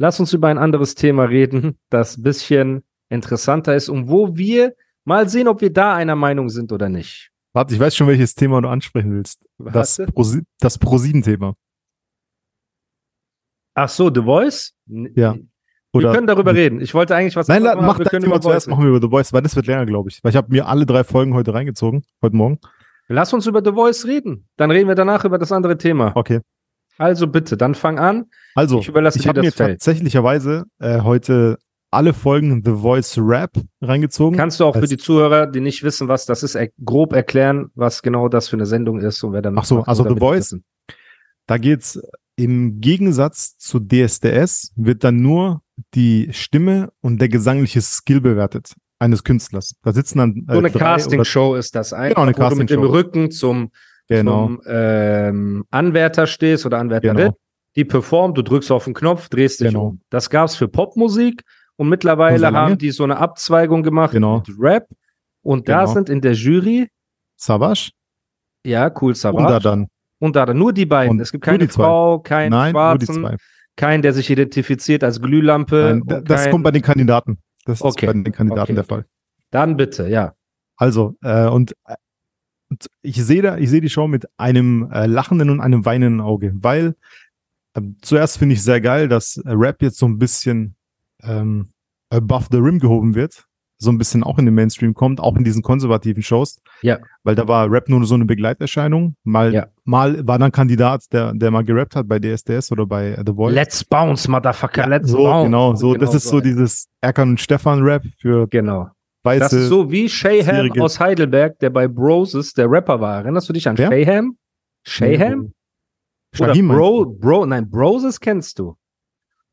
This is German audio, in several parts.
lass uns über ein anderes Thema reden, das ein bisschen interessanter ist und wo wir mal sehen, ob wir da einer Meinung sind oder nicht. Warte, ich weiß schon, welches Thema du ansprechen willst. Das. Pro, das ProSieben-Thema. Ach so, The Voice? Ja. Wir Oder können darüber reden. Ich wollte eigentlich was Nein, anderes mach wir das können Thema zuerst, machen wir über The Voice, weil das wird länger, glaube ich. Weil ich habe mir alle drei Folgen heute reingezogen, heute Morgen. Lass uns über The Voice reden. Dann reden wir danach über das andere Thema. Okay. Also bitte, dann fang an. Also, Ich überlasse ich dir habe mir Feld. tatsächlicherweise äh, heute alle Folgen The Voice Rap reingezogen. Kannst du auch für die Zuhörer, die nicht wissen, was das ist, er grob erklären, was genau das für eine Sendung ist und wer damit Ach so, also The Voice. Da geht's im Gegensatz zu DSDS wird dann nur die Stimme und der gesangliche Skill bewertet eines Künstlers. Da sitzen dann äh, So eine drei Castingshow ist das einfach, Genau, eine wo du mit dem. Rücken zum, Genau, zum ähm, Anwärter stehst oder Anwärterin. Genau. Die performt, du drückst auf den Knopf, drehst dich Genau. um. Das gab's für Popmusik und Und mittlerweile lange. haben die so eine Abzweigung gemacht Genau. mit Rap. Und da Genau. sind in der Jury, Savage ja, cool, und da Savage. dann. Und da dann nur die beiden. Und es gibt keine. Frau, keinen Nein, Schwarzen, keinen, der sich identifiziert als Glühlampe. Nein, da- und das kein- kommt bei den Kandidaten. Das Okay. ist bei den Kandidaten Okay, der. Fall. Dann bitte, ja. Also, äh, und, äh, und ich sehe da, ich sehe die Show mit einem äh, lachenden und einem weinenden Auge, weil ähm, zuerst finde ich sehr geil, dass äh, Rap jetzt so ein bisschen ähm, above the rim gehoben wird, so ein bisschen auch in den Mainstream kommt, auch in diesen konservativen Shows. Ja. Weil da war Rap nur so eine Begleiterscheinung. Mal, Ja. mal war dann Kandidat, der, der mal gerappt hat bei DSDS oder bei äh, The Voice. Let's bounce, Motherfucker, let's so, bounce. genau, so, das Genau ist so ein. dieses Erkan und Stefan Rap für Genau. Weiße. Das ist so wie Shayham aus Heidelberg, der bei Broses der Rapper war. Erinnerst du dich an Wer? Shayham? Shayham? Oder Shaheem, Bro, Bro, nein, Broses kennst du.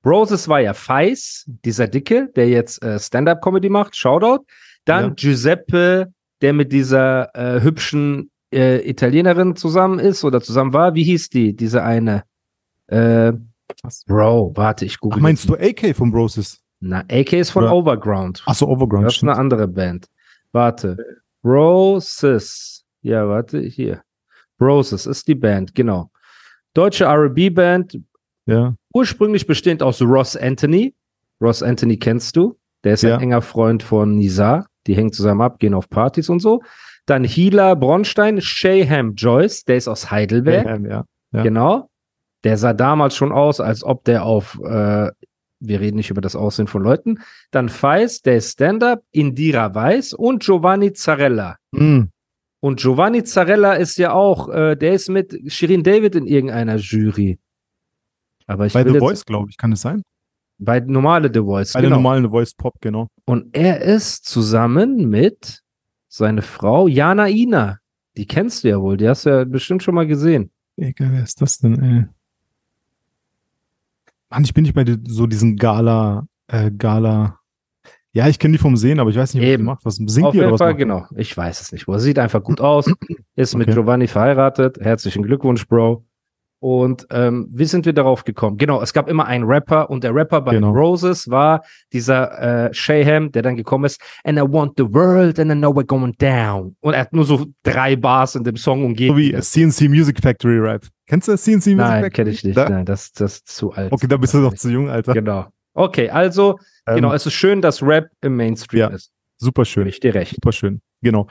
Broses war ja Feis, dieser Dicke, der jetzt äh, Stand-Up-Comedy macht, Shoutout. Dann Ja. Giuseppe, der mit dieser äh, hübschen äh, Italienerin zusammen ist oder zusammen war. Wie hieß die, diese eine? Äh? Bro, warte, ich google. Ach, meinst du AK von Broses? Na, AK ist von Oder- Overground. Achso, Overground. Das ist stimmt. eine andere Band. Warte. Roses. Ja, warte, hier. Roses ist die Band, genau. Deutsche RB-Band, Ja. ursprünglich bestehend aus Ross Anthony. Ross Anthony kennst du. Der ist Ja. ein enger Freund von Nizar. Die hängen zusammen ab, gehen auf Partys und so. Dann Hila Bronstein, Shayham Joyce, der ist aus Heidelberg. Ähm, ja. Ja. Genau. Der sah damals schon aus, als ob der auf, äh, wir reden nicht über das Aussehen von Leuten. Dann Feist, der ist Stand-Up, Indira Weiß und Giovanni Zarella. Hm. Und Giovanni Zarella ist ja auch, äh, der ist mit Shirin David in irgendeiner Jury. Aber ich Bei The jetzt, Voice, glaube ich, kann es sein. Bei normale The Voice, Bei der genau. normalen The Voice Pop, genau. Und er ist zusammen mit seiner Frau Jana Ina. Die kennst du ja wohl, die hast du ja bestimmt schon mal gesehen. Egal, wer ist das denn, ey? Mann, ich bin nicht bei so diesen Gala, äh, Gala. Ja, ich kenne die vom Sehen, aber ich weiß nicht, was Eben. die macht. Was singt Auf die oder was Fall, genau. Ich weiß es nicht. Wo sieht einfach gut aus. Ist mit Okay. Giovanni verheiratet. Herzlichen Glückwunsch, Bro. Und ähm, wie sind wir darauf gekommen? Genau, es gab immer einen Rapper und der Rapper bei Genau. Roses war dieser äh, Shayham, der dann gekommen ist. And I want the world and I know we're going down. Und er hat nur so drei Bars in dem Song geht. So wie CNC Music Factory Rap. Kennst du CNC Music Nein, Factory? kenne ich nicht. Da? Nein, das, das ist zu alt. Okay, da bist du noch zu jung, Alter. Genau. Okay, also, Ähm, genau, es ist schön, dass Rap im Mainstream Ja. ist. Super schön. ich dir recht. Super schön. Genau.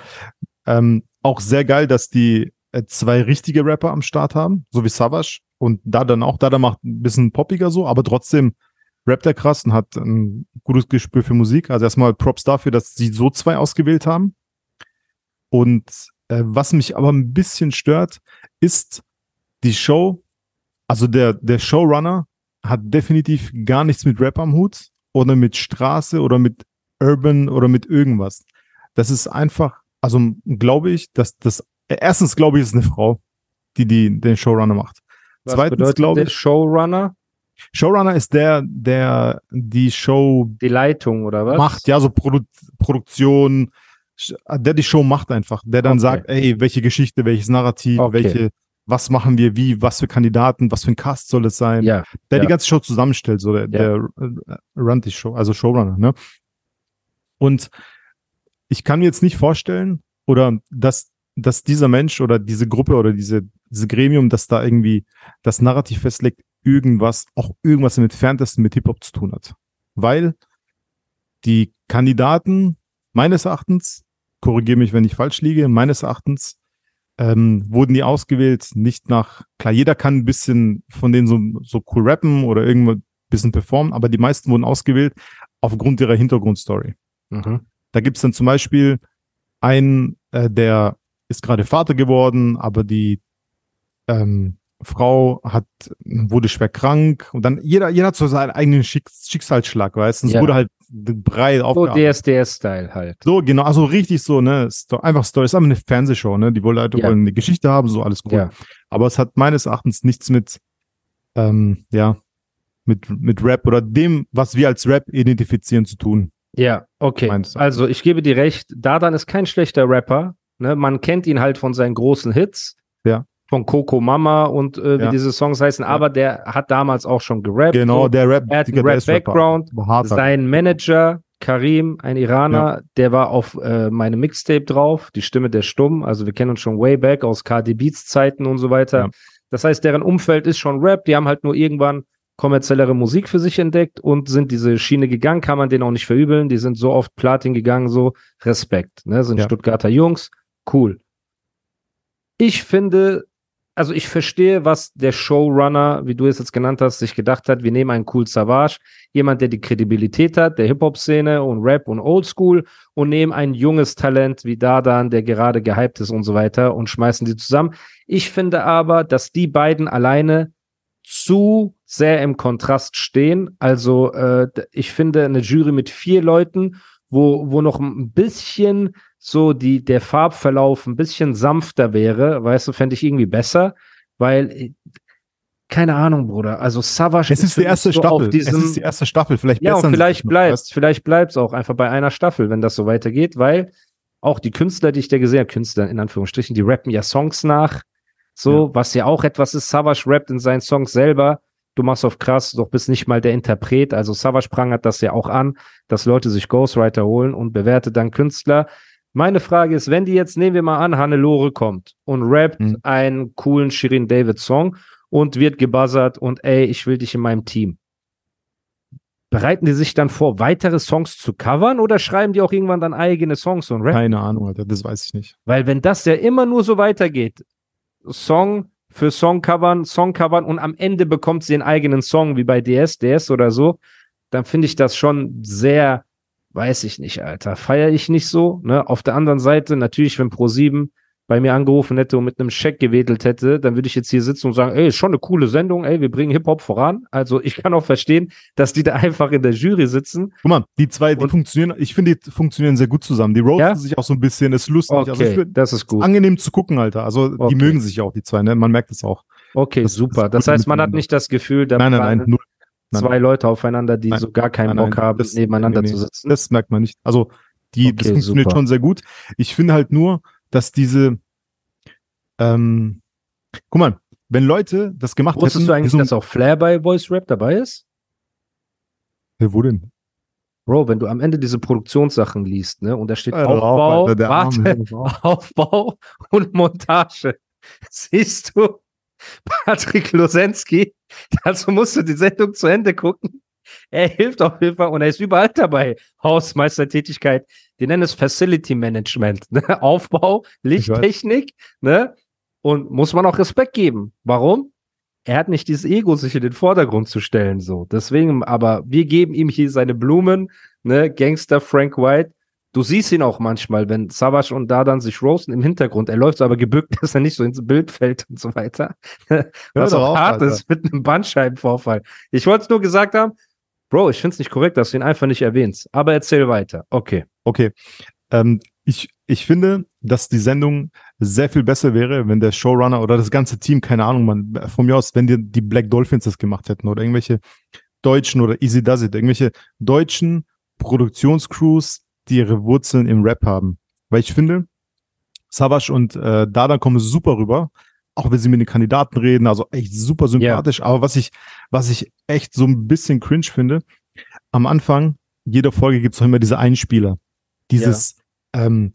Ähm, auch sehr geil, dass die zwei richtige Rapper am Start haben, so wie Savage. Und da dann auch, da macht ein bisschen poppiger so, aber trotzdem rappt er krass und hat ein gutes Gespür für Musik. Also erstmal Props dafür, dass sie so zwei ausgewählt haben. Und äh, was mich aber ein bisschen stört, ist die Show, also der, der Showrunner hat definitiv gar nichts mit Rap am Hut oder mit Straße oder mit Urban oder mit irgendwas. Das ist einfach, also glaube ich, dass das, äh, erstens glaube ich, ist eine Frau, die, die den Showrunner macht. Was Zweitens glaube ich, Showrunner? Showrunner ist der, der die Show Die Leitung oder was? macht, ja, so Produ Produktion, der die Show macht einfach, der dann Okay. sagt, ey, welche Geschichte, welches Narrativ, Okay. welche, was machen wir wie, was für Kandidaten, was für ein Cast soll es sein, Ja, der ja. die ganze Show zusammenstellt, so der, der äh, runnt die Show, also Showrunner, ne? Und ich kann mir jetzt nicht vorstellen, oder dass, dass dieser Mensch oder diese Gruppe oder diese, diese Gremium, das da irgendwie das Narrativ festlegt, irgendwas, auch irgendwas im entferntesten mit Hip-Hop zu tun hat. Weil die Kandidaten meines Erachtens, korrigiere mich, wenn ich falsch liege, meines Erachtens ähm, wurden die ausgewählt, nicht nach, klar, jeder kann ein bisschen von denen so, so cool rappen oder irgendwo ein bisschen performen, aber die meisten wurden ausgewählt aufgrund ihrer Hintergrundstory. Mhm. Da gibt's dann zum Beispiel einen, äh, der ist gerade Vater geworden, aber die ähm, Frau hat, wurde schwer krank und dann jeder, jeder hat so seinen eigenen Schicks Schicksalsschlag, weißt du? Es Ja. wurde halt breit So. DSDS-Style halt. So, genau, also richtig so, ne? Einfach Story. Ist aber eine Fernsehshow, ne? Die wollen Leute Ja. wollen eine Geschichte haben, so alles cool. Ja. Aber es hat meines Erachtens nichts mit, ähm, ja, mit, mit Rap oder dem, was wir als Rap identifizieren, zu tun. Ja, okay. Also ich gebe dir recht, Dardan ist kein schlechter Rapper. Ne? Man kennt ihn halt von seinen großen Hits. Ja. Von Coco Mama und äh, wie Ja. diese Songs heißen, aber der hat damals auch schon gerappt. Genau, so. der Rap, Er hat einen. Rap-Background. Sein Manager, Karim, ein Iraner, der war auf äh, meinem Mixtape drauf, die Stimme der Stumm. Also wir kennen uns schon way back aus KD Beats Zeiten und so weiter. Ja. Das heißt, deren Umfeld ist schon Rap. Die haben halt nur irgendwann kommerziellere Musik für sich entdeckt und sind diese Schiene gegangen, kann man denen auch nicht verübeln. Die sind so oft Platin gegangen, so Respekt. Ne? Sind Ja. Stuttgarter Jungs, cool. Ich finde, also ich verstehe, was der Showrunner, wie du es jetzt genannt hast, sich gedacht hat. Wir nehmen einen cool Savage, jemand, der die Kredibilität hat, der Hip-Hop-Szene und Rap und Oldschool und nehmen ein junges Talent wie Dardan, der gerade gehypt ist und so weiter und schmeißen die zusammen. Ich finde aber, dass die beiden alleine zu sehr im Kontrast stehen. Also äh, ich finde eine Jury mit vier Leuten, wo, wo noch ein bisschen so die, der Farbverlauf ein bisschen sanfter wäre, weißt du, fände ich irgendwie besser, weil, äh, keine Ahnung, Bruder, also Savage Es ist für die erste so Staffel. es ist die erste Staffel. Vielleicht ja, und vielleicht sich noch, bleibt vielleicht bleibt's auch einfach bei einer Staffel, wenn das so weitergeht, weil auch die Künstler, die ich da gesehen habe, Künstler in Anführungsstrichen, die rappen ja Songs nach, so, was ja auch etwas ist, Savage rappt in seinen Songs selber, du machst auf krass, doch bist nicht mal der Interpret, also Savage prangert das ja auch an, dass Leute sich Ghostwriter holen und bewertet dann Künstler. Meine Frage ist, wenn die jetzt, nehmen wir mal an, Hannelore kommt und rappt Mhm. einen coolen Shirin David Song und wird gebuzzert und ey, ich will dich in meinem Team. Bereiten die sich dann vor, weitere Songs zu covern oder schreiben die auch irgendwann dann eigene Songs und rappen? Keine Ahnung, Alter, das weiß ich nicht. Weil wenn das ja immer nur so weitergeht, Song für Song covern, Song covern und am Ende bekommt sie einen eigenen Song wie bei DS, DS oder so, dann finde ich das schon sehr, weiß ich nicht, Alter, feiere ich nicht so. Ne? Auf der anderen Seite, natürlich, wenn Pro7 bei mir angerufen hätte und mit einem Scheck gewedelt hätte, dann würde ich jetzt hier sitzen und sagen, ey, ist schon eine coole Sendung, ey, wir bringen Hip-Hop voran. Also ich kann auch verstehen, dass die da einfach in der Jury sitzen. Guck mal, die zwei, die Und- funktionieren, ich finde, die funktionieren sehr gut zusammen. Die roasten Ja? sich auch so ein bisschen, ist lustig. Also Okay, find, das ist gut. angenehm zu gucken, Alter. Also die Okay. mögen sich auch, die zwei, ne? Man merkt es auch. Okay, das- das super. Das heißt, man hat nicht das Gefühl, da nein, nein, nein, null. nein. zwei Leute aufeinander, die Nein. so gar keinen Nein, Bock haben, das- nebeneinander nee, nee. zu sitzen. Das merkt man nicht. Also, die, das Okay, funktioniert super. schon sehr gut. Ich finde halt nur, dass diese, ähm, guck mal, wenn Leute das gemacht Wusstest hätten, du eigentlich, so, dass auch Flair bei Voice Rap dabei ist? Ja, wo denn? Bro, wenn du am Ende diese Produktionssachen liest, ne, und da steht Alter, Aufbau, Alter, warte, Arme. Aufbau und Montage. Siehst du, Patrick Losensky, dazu musst du die Sendung zu Ende gucken. Er hilft auf jeden Fall und er ist überall dabei. Hausmeistertätigkeit, die nennen es Facility Management, ne? Aufbau, Lichttechnik, ne? Und muss man auch Respekt geben. Warum? Er hat nicht dieses Ego, sich in den Vordergrund zu stellen, so. Deswegen, aber wir geben ihm hier seine Blumen, ne? Gangster Frank White. Du siehst ihn auch manchmal, wenn Savage und Dadan sich roasten im Hintergrund. Er läuft so aber gebückt, dass er nicht so ins Bild fällt und so weiter. Was auch hart Alter. ist mit einem Bandscheibenvorfall. Ich wollte es nur gesagt haben, Bro, ich finde es nicht korrekt, dass du ihn einfach nicht erwähnst. Aber erzähl weiter. Okay. Okay. Ähm, ich, ich finde, dass die Sendung sehr viel besser wäre, wenn der Showrunner oder das ganze Team, keine Ahnung, man, von mir aus, wenn die, die Black Dolphins das gemacht hätten oder irgendwelche deutschen oder Easy Does It, irgendwelche deutschen Produktionscrews, die ihre Wurzeln im Rap haben. Weil ich finde, Savage und äh, Dada kommen super rüber, auch wenn sie mit den Kandidaten reden, also echt super sympathisch. Aber was ich, was ich echt so ein bisschen cringe finde, am Anfang jeder Folge gibt es immer diese Einspieler. Dieses ähm,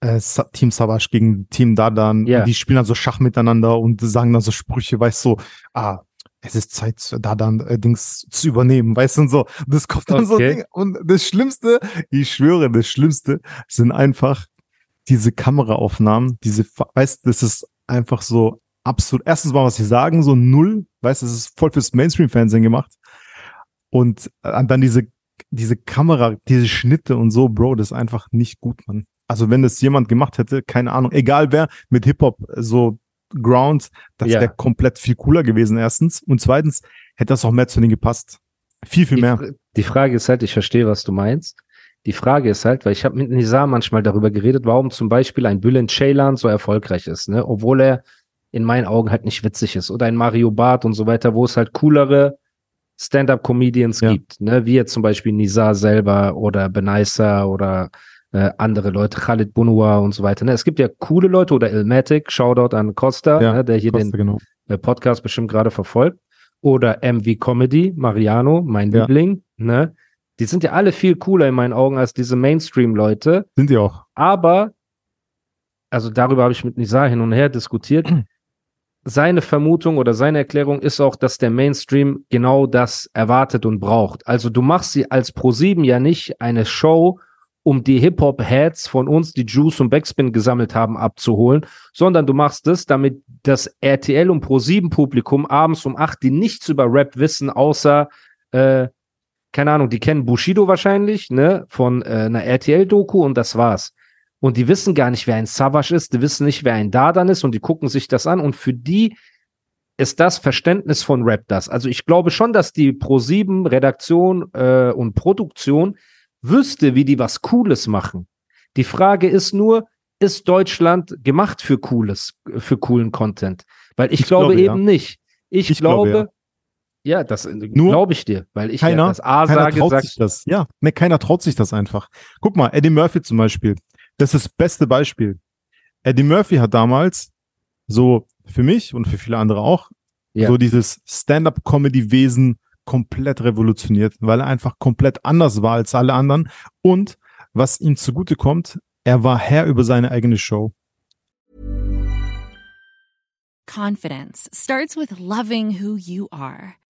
äh, Team Savage gegen Team Dadan. Und die spielen dann so Schach miteinander und sagen dann so Sprüche, weißt du, so, ah, es ist Zeit, da dann äh, Dings zu übernehmen, weißt du, und so. Das kommt dann so Okay. Ding. Und das Schlimmste, ich schwöre, das Schlimmste sind einfach diese Kameraaufnahmen, diese, weißt du, das ist einfach so absolut, erstens mal, was sie sagen, so null, weißt du, das ist voll fürs Mainstream-Fernsehen gemacht. Und äh, dann diese, diese Kamera, diese Schnitte und so, Bro, das ist einfach nicht gut, Mann. Also wenn das jemand gemacht hätte, keine Ahnung, egal wer, mit Hip-Hop so Ground, das Ja. wäre komplett viel cooler gewesen, erstens. Und zweitens hätte das auch mehr zu denen gepasst. Viel, viel Die, mehr. Die Frage ist halt, ich verstehe, was du meinst. Die Frage ist halt, weil ich habe mit Nizar manchmal darüber geredet, warum zum Beispiel ein Bülent Ceylan so erfolgreich ist, ne? obwohl er in meinen Augen halt nicht witzig ist. Oder ein Mario Barth und so weiter, wo es halt coolere Stand-up-Comedians Ja. gibt, ne? wie jetzt zum Beispiel Nizar selber oder Benaisa oder äh, andere Leute, Khalid Bunua und so weiter. Ne? Es gibt ja coole Leute oder Ilmatic, Shoutout an Costa, Ja, ne? der hier den Costa, genau. äh, Podcast bestimmt gerade verfolgt. Oder MV Comedy, Mariano, mein Ja. Liebling, ne? Die sind ja alle viel cooler in meinen Augen als diese Mainstream-Leute. Sind die auch. Aber, also darüber habe ich mit Nizar hin und her diskutiert. Seine Vermutung oder seine Erklärung ist auch, dass der Mainstream genau das erwartet und braucht. Also du machst sie als Pro7 ja nicht eine Show, um die Hip-Hop-Heads von uns, die Juice und Backspin gesammelt haben, abzuholen, sondern du machst es, damit das RTL und Pro7-Publikum abends um 8, die nichts über Rap wissen, außer, äh, keine Ahnung, die kennen Bushido wahrscheinlich, ne, von äh, einer RTL-Doku und das war's. Und die wissen gar nicht, wer ein Savage ist, die wissen nicht, wer ein Dardan ist und die gucken sich das an und für die ist das Verständnis von Rap das. Also ich glaube schon, dass die Pro7 Redaktion äh, und Produktion wüsste, wie die was Cooles machen. Die Frage ist nur, ist Deutschland gemacht für cooles, für coolen Content? Weil ich, Ich glaube, glaube, ja. eben nicht. Ich, Ich glaube, glaube, ja. das glaube ich dir, weil ich keiner- ja das A Keiner sage, traut sag, sich das. Ja, ne, keiner traut sich das einfach. Guck mal, Eddie Murphy zum Beispiel. Das ist das beste Beispiel. Eddie Murphy hat damals so für mich und für viele andere auch Ja. so dieses Stand-up-Comedy-Wesen komplett revolutioniert, weil er einfach komplett anders war als alle anderen. Und was ihm zugute kommt, er war Herr über seine eigene Show. Confidence starts with loving who you are.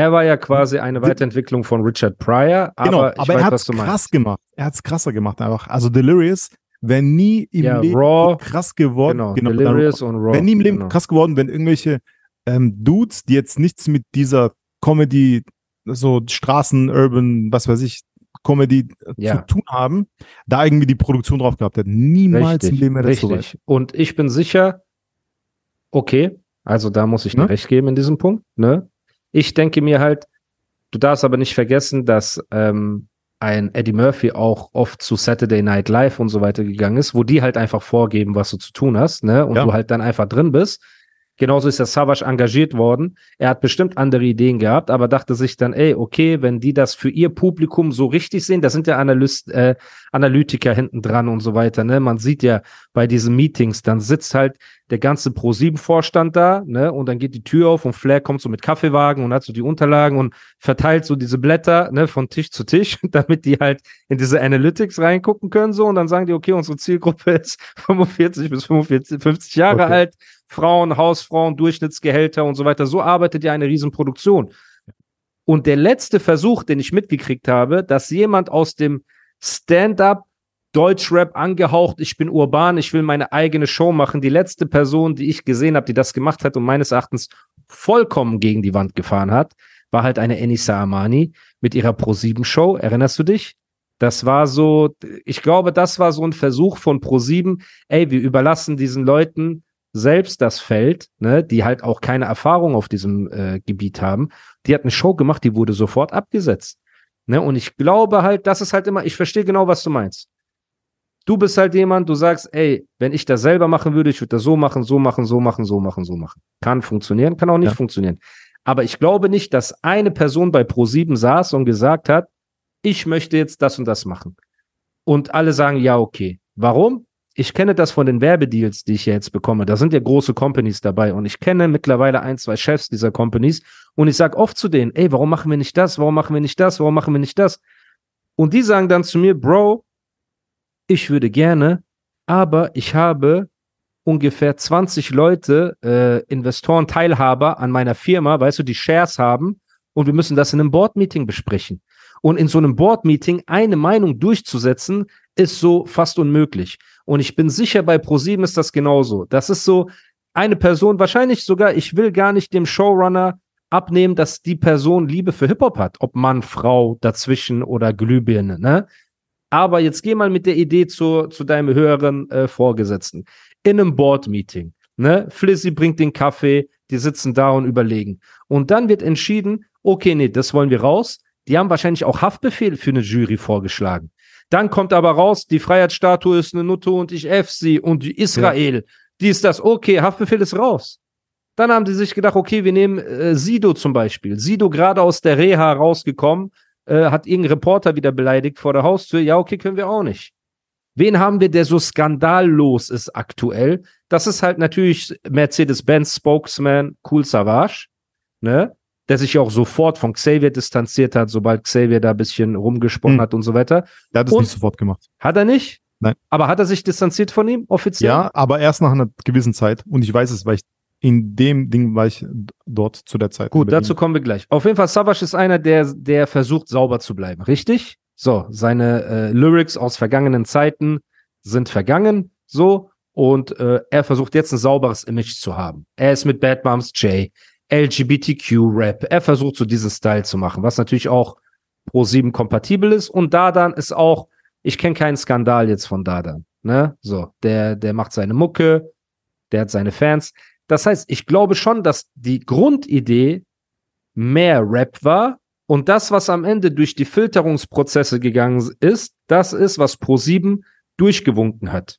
Er war ja quasi eine Weiterentwicklung von Richard Pryor, aber genau, aber weiß, er hat es krass gemacht. Er hat es krasser gemacht einfach. Also Delirious wäre nie im Ja, Leben Raw, krass geworden. Genau, Delirious und Raw. Wäre nie im Leben genau. krass geworden, wenn irgendwelche ähm, Dudes, die jetzt nichts mit dieser Comedy, so Straßen, Urban, was weiß ich, Comedy äh, Ja. zu tun haben, da irgendwie die Produktion drauf gehabt hätten. Niemals im Leben das so weit. richtig. Und ich bin sicher, okay, also da muss ich Ne? dir recht geben in diesem Punkt. Ne? Ich denke mir halt, du darfst aber nicht vergessen, dass ähm, ein Eddie Murphy auch oft zu Saturday Night Live und so weiter gegangen ist, wo die halt einfach vorgeben, was du zu tun hast, ne? Und Ja. du halt dann einfach drin bist. Genauso ist der Savage engagiert worden. Er hat bestimmt andere Ideen gehabt, aber dachte sich dann, ey, okay, wenn die das für ihr Publikum so richtig sehen, da sind ja Analyst, äh, Analytiker hinten dran und so weiter, ne? Man sieht ja bei diesen Meetings, dann sitzt halt der ganze Pro7-Vorstand da, ne? Und dann geht die Tür auf und Flair kommt so mit Kaffeewagen und hat so die Unterlagen und verteilt so diese Blätter, ne, von Tisch zu Tisch, damit die halt in diese Analytics reingucken können, so. Und dann sagen die, okay, unsere Zielgruppe ist 45 bis 45, 50 Jahre Okay. alt, Frauen, Hausfrauen, Durchschnittsgehälter und so weiter. So arbeitet ja eine Riesenproduktion. Und der letzte Versuch, den ich mitgekriegt habe, dass jemand aus dem Stand-up Deutschrap angehaucht, ich bin urban, ich will meine eigene Show machen. Die letzte Person, die ich gesehen habe, die das gemacht hat und meines Erachtens vollkommen gegen die Wand gefahren hat, war halt eine Enisa Amani mit ihrer Pro7-Show. Erinnerst du dich? Das war so, ich glaube, das war so ein Versuch von Pro7, ey, wir überlassen diesen Leuten selbst das Feld, ne, die halt auch keine Erfahrung auf diesem äh, Gebiet haben. Die hat eine Show gemacht, die wurde sofort abgesetzt. Ne? Und ich glaube halt, das ist halt immer, ich verstehe genau, was du meinst. Du bist halt jemand, du sagst, ey, wenn ich das selber machen würde, ich würde das so machen, so machen, so machen, so machen, so machen. Kann funktionieren, kann auch nicht ja. funktionieren. Aber ich glaube nicht, dass eine Person bei Pro7 saß und gesagt hat, ich möchte jetzt das und das machen. Und alle sagen, ja, okay. Warum? Ich kenne das von den Werbedeals, die ich ja jetzt bekomme. Da sind ja große Companies dabei und ich kenne mittlerweile ein, zwei Chefs dieser Companies und ich sage oft zu denen, ey, warum machen wir nicht das? Warum machen wir nicht das? Warum machen wir nicht das? Und die sagen dann zu mir, Bro, ich würde gerne, aber ich habe ungefähr 20 Leute, äh, Investoren, Teilhaber an meiner Firma, weißt du, die Shares haben und wir müssen das in einem Board-Meeting besprechen. Und in so einem Board-Meeting eine Meinung durchzusetzen, ist so fast unmöglich. Und ich bin sicher, bei ProSieben ist das genauso. Das ist so eine Person, wahrscheinlich sogar, ich will gar nicht dem Showrunner abnehmen, dass die Person Liebe für Hip-Hop hat, ob Mann, Frau, dazwischen oder Glühbirne, ne? Aber jetzt geh mal mit der Idee zu, zu deinem höheren äh, Vorgesetzten. In einem Board-Meeting. Ne? Flizzy bringt den Kaffee, die sitzen da und überlegen. Und dann wird entschieden, okay, nee, das wollen wir raus. Die haben wahrscheinlich auch Haftbefehl für eine Jury vorgeschlagen. Dann kommt aber raus, die Freiheitsstatue ist eine Nutte und ich F sie und Israel. Ja. Die ist das, okay, Haftbefehl ist raus. Dann haben die sich gedacht, okay, wir nehmen äh, Sido zum Beispiel. Sido gerade aus der Reha rausgekommen, äh, hat irgendein Reporter wieder beleidigt vor der Haustür. Ja, okay, können wir auch nicht. Wen haben wir, der so skandallos ist aktuell? Das ist halt natürlich Mercedes-Benz Spokesman Cool Savage, ne? Der sich ja auch sofort von Xavier distanziert hat, sobald Xavier da ein bisschen rumgesprochen hm. hat und so weiter. Der hat es nicht sofort gemacht. Hat er nicht? Nein. Aber hat er sich distanziert von ihm offiziell? Ja, aber erst nach einer gewissen Zeit. Und ich weiß es, weil ich in dem Ding war ich dort zu der Zeit. Gut, dazu kommen wir gleich. Auf jeden Fall, Savage ist einer, der, der versucht, sauber zu bleiben, richtig? So, seine äh, Lyrics aus vergangenen Zeiten sind vergangen, so, und äh, er versucht jetzt ein sauberes Image zu haben. Er ist mit Bad Moms J, LGBTQ-Rap, er versucht so diesen Style zu machen, was natürlich auch Pro 7 kompatibel ist. Und Dadan ist auch, ich kenne keinen Skandal jetzt von Dadan. Ne? So, der, der macht seine Mucke, der hat seine Fans. Das heißt, ich glaube schon, dass die Grundidee mehr Rap war und das, was am Ende durch die Filterungsprozesse gegangen ist, das ist, was Pro7 durchgewunken hat.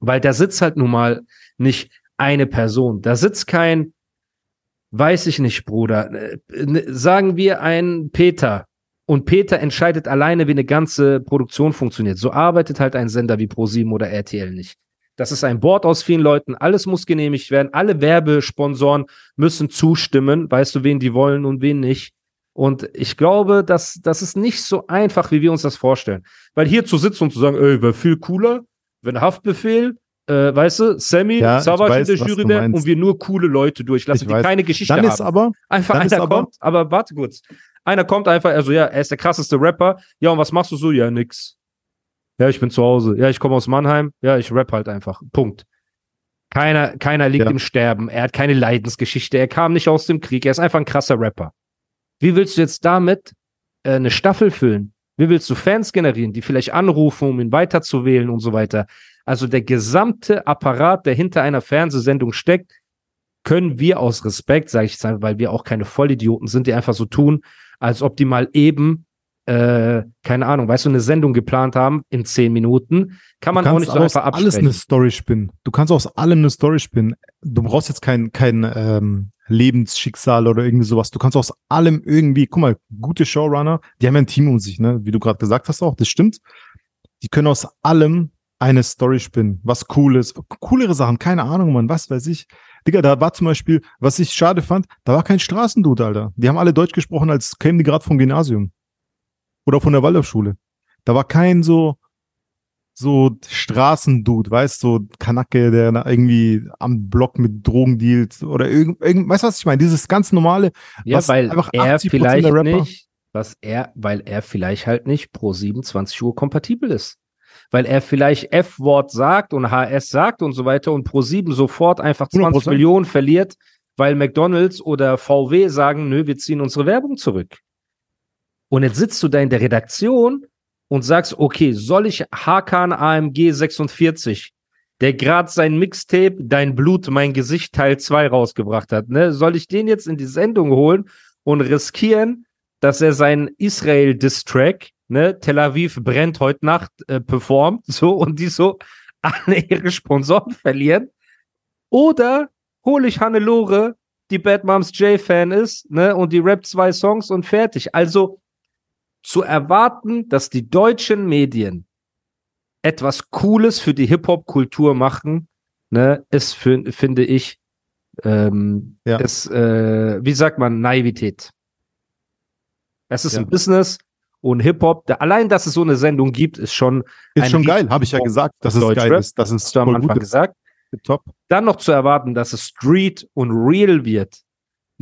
Weil da sitzt halt nun mal nicht eine Person. Da sitzt kein, weiß ich nicht, Bruder. Äh, ne, sagen wir ein Peter. Und Peter entscheidet alleine, wie eine ganze Produktion funktioniert. So arbeitet halt ein Sender wie Pro7 oder RTL nicht. Das ist ein Board aus vielen Leuten. Alles muss genehmigt werden. Alle Werbesponsoren müssen zustimmen. Weißt du, wen die wollen und wen nicht. Und ich glaube, dass das ist nicht so einfach, wie wir uns das vorstellen. Weil hier zu sitzen und zu sagen, ey, wäre viel cooler, wenn Haftbefehl, äh, weißt du, Sammy, ja, Savage in der Jury wäre und wir nur coole Leute durchlassen, die keine Geschichte dann haben. Ist aber, einfach dann einer aber, kommt, aber warte kurz. Einer kommt einfach, also ja, er ist der krasseste Rapper. Ja, und was machst du so? Ja, nix. Ja, ich bin zu Hause. Ja, ich komme aus Mannheim. Ja, ich rap halt einfach. Punkt. Keiner, keiner liegt ja. im Sterben. Er hat keine Leidensgeschichte. Er kam nicht aus dem Krieg. Er ist einfach ein krasser Rapper. Wie willst du jetzt damit äh, eine Staffel füllen? Wie willst du Fans generieren, die vielleicht anrufen, um ihn weiterzuwählen und so weiter? Also der gesamte Apparat, der hinter einer Fernsehsendung steckt, können wir aus Respekt, sage ich jetzt weil wir auch keine Vollidioten sind, die einfach so tun, als ob die mal eben äh, keine Ahnung, weißt du, eine Sendung geplant haben in zehn Minuten, kann man auch nicht so einfach absprechen. alles eine Story spinnen. Du kannst aus allem eine Story spinnen. Du brauchst jetzt kein, kein ähm, Lebensschicksal oder irgendwie sowas. Du kannst aus allem irgendwie, guck mal, gute Showrunner, die haben ja ein Team um sich, ne? Wie du gerade gesagt hast auch, das stimmt. Die können aus allem eine Story spinnen, was cool ist. Coolere Sachen, keine Ahnung, man, was weiß ich. Digga, da war zum Beispiel, was ich schade fand, da war kein Straßendude, Alter. Die haben alle Deutsch gesprochen, als kämen die gerade vom Gymnasium oder von der Waldorfschule. Da war kein so, so Straßendude, weißt du, so Kanacke, der irgendwie am Block mit Drogen dealt oder irgend, irgend weißt du, was ich meine? Dieses ganz normale, ja, weil er vielleicht nicht, was er, weil er vielleicht halt nicht pro 27 Uhr kompatibel ist. Weil er vielleicht F-Wort sagt und HS sagt und so weiter und pro 7 sofort einfach 20 100%. Millionen verliert, weil McDonalds oder VW sagen, nö, wir ziehen unsere Werbung zurück. Und jetzt sitzt du da in der Redaktion und sagst, okay, soll ich Hakan AMG 46, der gerade sein Mixtape Dein Blut, mein Gesicht Teil 2 rausgebracht hat, ne, soll ich den jetzt in die Sendung holen und riskieren, dass er seinen Israel-Distrack, ne, Tel Aviv brennt heute Nacht, äh, performt, so, und die so alle ihre Sponsoren verlieren? Oder hole ich Hannelore, die Bad Moms J-Fan ist, ne, und die rappt zwei Songs und fertig. Also zu erwarten, dass die deutschen Medien etwas Cooles für die Hip-Hop-Kultur machen, ne, ist, für, finde ich, ähm, Ja. ist, äh, wie sagt man, Naivität. Es ist Ja. ein Business und Hip-Hop, da, allein, dass es so eine Sendung gibt, ist schon, Ist schon geil, habe ich ja gesagt, dass es geil ist. Das ist am Anfang gesagt. Top. dann noch zu erwarten, dass es Street und Real wird.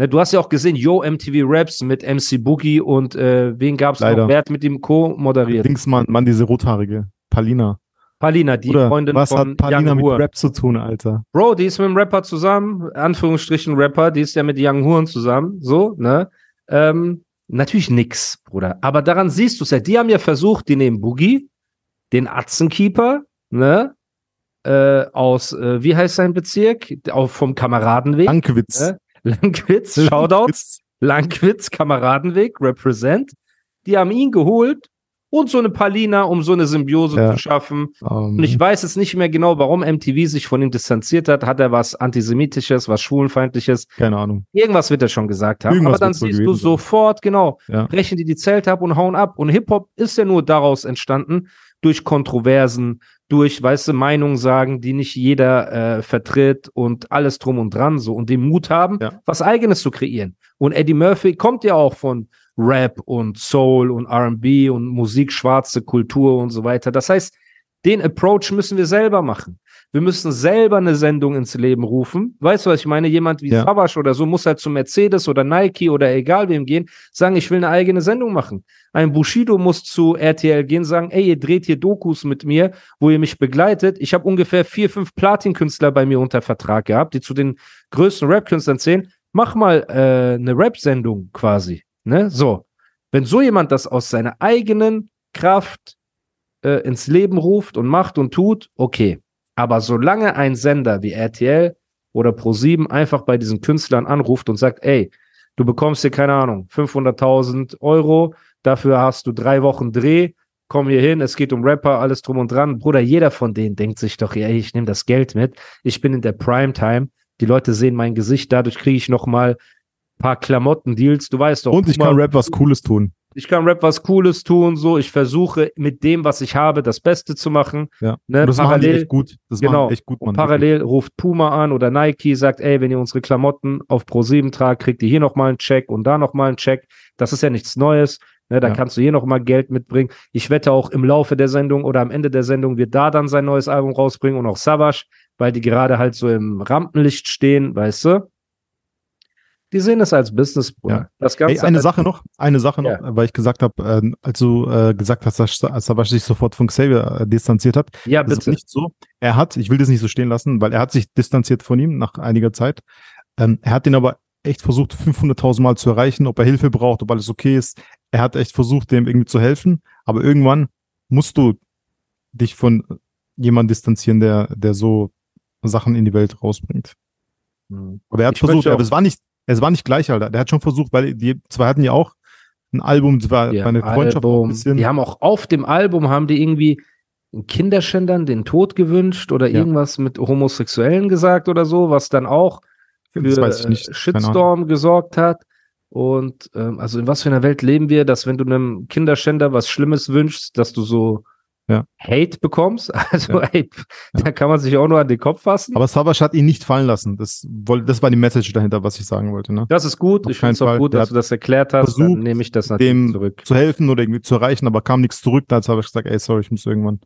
Ne, du hast ja auch gesehen, Yo MTV Raps mit MC Boogie und äh, wen gab's noch? Leider. Wer hat mit ihm co-moderiert? Dingsmann, Mann, diese rothaarige. Palina. Palina, die Oder Freundin was von hat Palina Young mit Huren. Rap zu tun, Alter? Bro, die ist mit dem Rapper zusammen, Anführungsstrichen Rapper, die ist ja mit Young Huren zusammen, so, ne? Ähm, natürlich nix, Bruder. Aber daran siehst du es ja. Die haben ja versucht, die nehmen Boogie, den Atzenkeeper, ne? Äh, aus, äh, wie heißt sein Bezirk? Auch vom Kameradenweg. Ankwitz. Ne? Langwitz, Shoutouts. Langwitz, Kameradenweg, Represent. Die haben ihn geholt und so eine Palina, um so eine Symbiose Ja. zu schaffen. Ähm, Und ich weiß jetzt nicht mehr genau, warum MTV sich von ihm distanziert hat. Hat er was Antisemitisches, was Schwulenfeindliches? keine Ahnung. Irgendwas wird er schon gesagt haben. Irgendwas Aber dann siehst du sofort, genau, Ja. brechen die die Zelte ab und hauen ab. Und Hip-Hop ist ja nur daraus entstanden, durch Kontroversen, durch, weißt du, Meinungen sagen, die nicht jeder äh, vertritt und alles drum und dran so und den Mut haben, Ja. was Eigenes zu kreieren. Und Eddie Murphy kommt ja auch von Rap und Soul und R&B und Musik, schwarze Kultur und so weiter. Das heißt, den Approach müssen wir selber machen. Wir müssen selber eine Sendung ins Leben rufen. Weißt du, was ich meine? Jemand wie Ja. Savage oder so muss halt zu Mercedes oder Nike oder egal wem gehen, sagen, ich will eine eigene Sendung machen. Ein Bushido muss zu RTL gehen, sagen, ey, ihr dreht hier Dokus mit mir, wo ihr mich begleitet. Ich habe ungefähr vier, fünf Platin-Künstler bei mir unter Vertrag gehabt, die zu den größten Rap-Künstlern zählen. Mach mal äh, eine Rap-Sendung quasi. Ne? So. Wenn so jemand das aus seiner eigenen Kraft äh, ins Leben ruft und macht und tut, okay. Aber solange ein Sender wie RTL oder Pro7 einfach bei diesen Künstlern anruft und sagt, ey, du bekommst hier, keine Ahnung, 500.000 Euro, dafür hast du drei Wochen Dreh, komm hier hin, es geht um Rapper, alles drum und dran. Bruder, jeder von denen denkt sich doch, ey, ich nehme das Geld mit, ich bin in der Primetime, die Leute sehen mein Gesicht, dadurch kriege ich noch mal paar Klamotten-Deals, du weißt doch. Und ich Puma- kann Rap was Cooles tun. Ich kann Rap was Cooles tun, so. Ich versuche mit dem, was ich habe, das Beste zu machen. Ja. Ne, Und das parallel, echt gut. Das genau. echt gut, und Mann. parallel ruft Puma an oder Nike, sagt, ey, wenn ihr unsere Klamotten auf Pro7 tragt, kriegt ihr hier nochmal einen Check und da nochmal einen Check. Das ist ja nichts Neues. Ne, da Ja. kannst du hier nochmal Geld mitbringen. Ich wette auch im Laufe der Sendung oder am Ende der Sendung wird da dann sein neues Album rausbringen und auch Savage, weil die gerade halt so im Rampenlicht stehen, weißt du? Die sehen es als Business. Ja. Das Ganze eine als- Sache noch, eine Sache noch, weil ich gesagt habe, äh, als du äh, gesagt hast, dass Sa- Savage sich sofort von Xavier äh, distanziert hat, Ja, das ist bitte. nicht so. Er hat, ich will das nicht so stehen lassen, weil er hat sich distanziert von ihm nach einiger Zeit. Ähm, er hat ihn aber echt versucht, 500.000 Mal zu erreichen, ob er Hilfe braucht, ob alles okay ist. Er hat echt versucht, dem irgendwie zu helfen, aber irgendwann musst du dich von jemandem distanzieren, der, der so Sachen in die Welt rausbringt. Hm. Aber er hat Ich versucht, aber es war nicht, es war nicht gleich, Alter. Der hat schon versucht, weil die zwei hatten ja auch ein Album, das war, Ja, eine Freundschaft auch ein Album. bisschen. Die haben auch auf dem Album haben die irgendwie Kinderschändern den Tod gewünscht oder Ja. irgendwas mit Homosexuellen gesagt oder so, was dann auch für äh. Shitstorm gesorgt hat. Und ähm, also in was für einer Welt leben wir, dass wenn du einem Kinderschänder was Schlimmes wünschst, dass du so Ja. Hate bekommst? Also Ja. ey, da kann man sich auch nur an den Kopf fassen. Aber Savage hat ihn nicht fallen lassen. Das, das war die Message dahinter, was ich sagen wollte. Ne? das ist gut. Auf Ich finde es auch gut, Der dass du das erklärt hast. versucht, Dann nehme ich das natürlich Dem zurück. zu helfen oder irgendwie zu erreichen, aber kam nichts zurück. Da hat Savage gesagt, ey, sorry, ich muss irgendwann.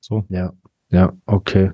So. Ja, ja, okay.